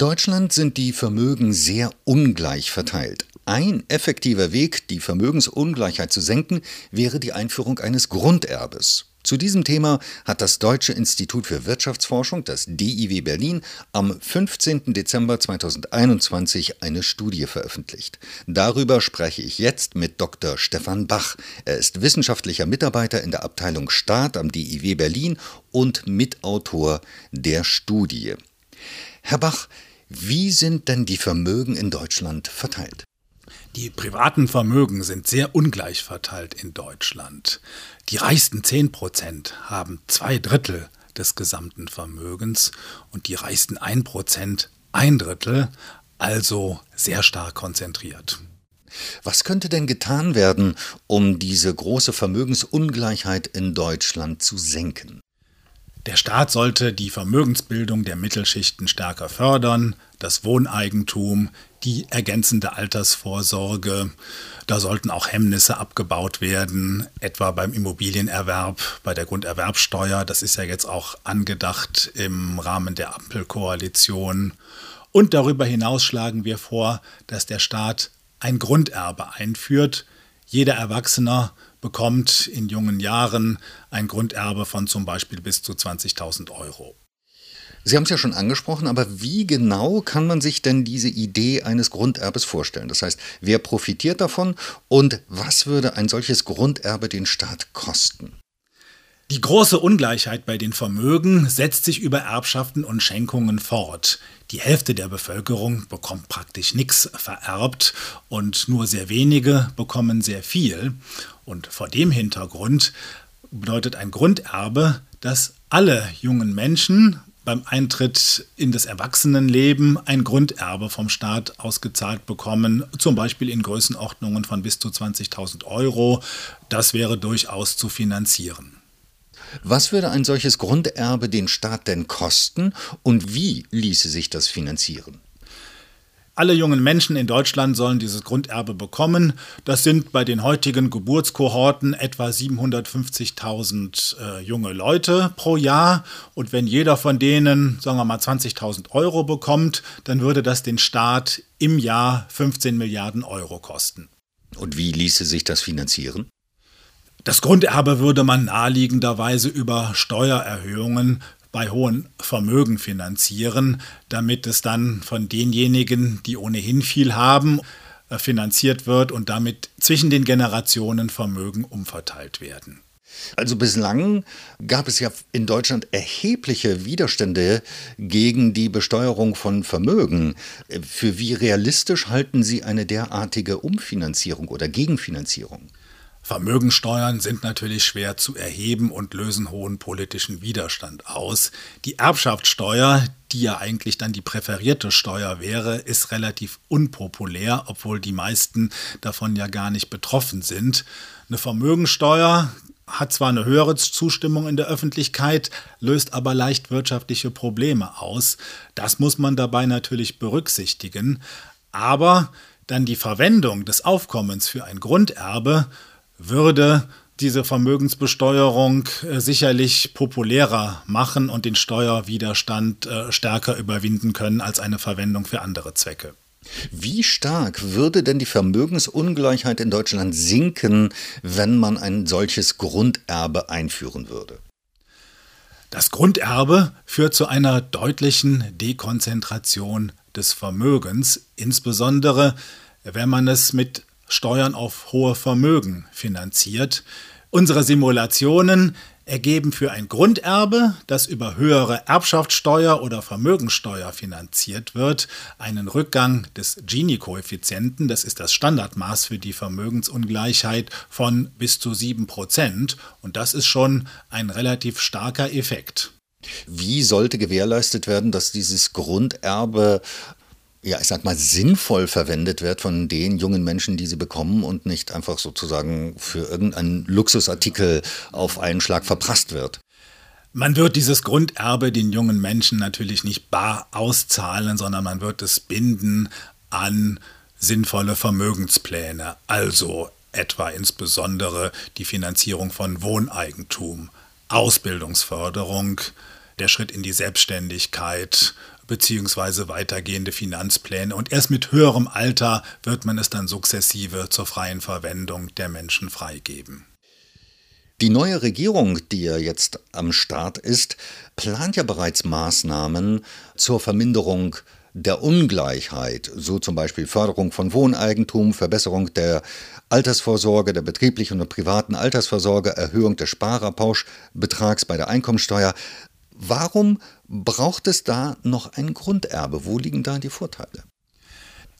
Deutschland sind die Vermögen sehr ungleich verteilt. Ein effektiver Weg, die Vermögensungleichheit zu senken, wäre die Einführung eines Grunderbes. Zu diesem Thema hat das Deutsche Institut für Wirtschaftsforschung, das DIW Berlin, am 15. Dezember 2021 eine Studie veröffentlicht. Darüber spreche ich jetzt mit Dr. Stefan Bach. Er ist wissenschaftlicher Mitarbeiter in der Abteilung Staat am DIW Berlin und Mitautor der Studie. Herr Bach, wie sind denn die Vermögen in Deutschland verteilt? Die privaten Vermögen sind sehr ungleich verteilt in Deutschland. Die reichsten 10 Prozent haben zwei Drittel des gesamten Vermögens und die reichsten 1 Prozent ein Drittel, also sehr stark konzentriert. Was könnte denn getan werden, um diese große Vermögensungleichheit in Deutschland zu senken? Der Staat sollte die Vermögensbildung der Mittelschichten stärker fördern, das Wohneigentum, die ergänzende Altersvorsorge. Da sollten auch Hemmnisse abgebaut werden, etwa beim Immobilienerwerb, bei der Grunderwerbsteuer. Das ist ja jetzt auch angedacht im Rahmen der Ampelkoalition. Und darüber hinaus schlagen wir vor, dass der Staat ein Grunderbe einführt. Jeder Erwachsener bekommt in jungen Jahren ein Grunderbe von zum Beispiel bis zu 20.000 Euro. Sie haben es ja schon angesprochen, aber wie genau kann man sich denn diese Idee eines Grunderbes vorstellen? Das heißt, wer profitiert davon und was würde ein solches Grunderbe den Staat kosten? Die große Ungleichheit bei den Vermögen setzt sich über Erbschaften und Schenkungen fort. Die Hälfte der Bevölkerung bekommt praktisch nichts vererbt und nur sehr wenige bekommen sehr viel. Und vor dem Hintergrund bedeutet ein Grunderbe, dass alle jungen Menschen beim Eintritt in das Erwachsenenleben ein Grunderbe vom Staat ausgezahlt bekommen, zum Beispiel in Größenordnungen von bis zu 20.000 Euro. Das wäre durchaus zu finanzieren. Was würde ein solches Grunderbe den Staat denn kosten und wie ließe sich das finanzieren? Alle jungen Menschen in Deutschland sollen dieses Grunderbe bekommen. Das sind bei den heutigen Geburtskohorten etwa 750.000 äh, junge Leute pro Jahr. Und wenn jeder von denen, sagen wir mal, 20.000 Euro bekommt, dann würde das den Staat im Jahr 15 Milliarden Euro kosten. Und wie ließe sich das finanzieren? Das Grunderbe würde man naheliegenderweise über Steuererhöhungen bei hohen Vermögen finanzieren, damit es dann von denjenigen, die ohnehin viel haben, äh, finanziert wird und damit zwischen den Generationen Vermögen umverteilt werden. Also bislang gab es ja in Deutschland erhebliche Widerstände gegen die Besteuerung von Vermögen. Für wie realistisch halten Sie eine derartige Umfinanzierung oder Gegenfinanzierung? Vermögensteuern sind natürlich schwer zu erheben und lösen hohen politischen Widerstand aus. Die Erbschaftssteuer, die ja eigentlich dann die präferierte Steuer wäre, ist relativ unpopulär, obwohl die meisten davon ja gar nicht betroffen sind. Eine Vermögensteuer hat zwar eine höhere Zustimmung in der Öffentlichkeit, löst aber leicht wirtschaftliche Probleme aus. Das muss man dabei natürlich berücksichtigen. Aber dann die Verwendung des Aufkommens für ein Grunderbe würde diese Vermögensbesteuerung äh, sicherlich populärer machen und den Steuerwiderstand äh, stärker überwinden können als eine Verwendung für andere Zwecke. Wie stark würde denn die Vermögensungleichheit in Deutschland sinken, wenn man ein solches Grunderbe einführen würde? Das Grunderbe führt zu einer deutlichen Dekonzentration des Vermögens, insbesondere wenn man es mit Steuern auf hohe Vermögen finanziert. Unsere Simulationen ergeben für ein Grunderbe, das über höhere Erbschaftssteuer oder Vermögensteuer finanziert wird, einen Rückgang des Gini-Koeffizienten, das ist das Standardmaß für die Vermögensungleichheit, von bis zu 7%. Und das ist schon ein relativ starker Effekt. Wie sollte gewährleistet werden, dass dieses Grunderbe ja, ich sag mal, sinnvoll verwendet wird von den jungen Menschen, die sie bekommen und nicht einfach sozusagen für irgendeinen Luxusartikel auf einen Schlag verprasst wird. Man wird dieses Grunderbe den jungen Menschen natürlich nicht bar auszahlen, sondern man wird es binden an sinnvolle Vermögenspläne, also etwa insbesondere die Finanzierung von Wohneigentum, Ausbildungsförderung, der Schritt in die Selbstständigkeit, beziehungsweise weitergehende Finanzpläne. Und erst mit höherem Alter wird man es dann sukzessive zur freien Verwendung der Menschen freigeben. Die neue Regierung, die ja jetzt am Start ist, plant ja bereits Maßnahmen zur Verminderung der Ungleichheit, so zum Beispiel Förderung von Wohneigentum, Verbesserung der Altersvorsorge, der betrieblichen und privaten Altersvorsorge, Erhöhung des Sparerpauschbetrags bei der Einkommensteuer. Warum braucht es da noch ein Grunderbe? Wo liegen da die Vorteile?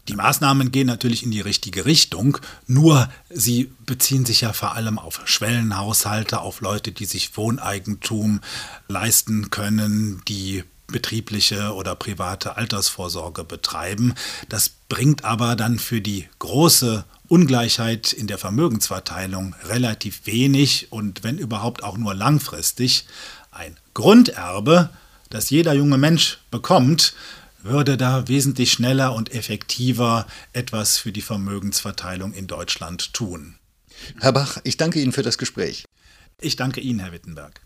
Die Maßnahmen gehen natürlich in die richtige Richtung, nur sie beziehen sich ja vor allem auf Schwellenhaushalte, auf Leute, die sich Wohneigentum leisten können, die betriebliche oder private Altersvorsorge betreiben. Das bringt aber dann für die große Ungleichheit in der Vermögensverteilung relativ wenig und wenn überhaupt auch nur langfristig. Ein Grunderbe, das jeder junge Mensch bekommt, würde da wesentlich schneller und effektiver etwas für die Vermögensverteilung in Deutschland tun. Herr Bach, ich danke Ihnen für das Gespräch. Ich danke Ihnen, Herr Wittenberg.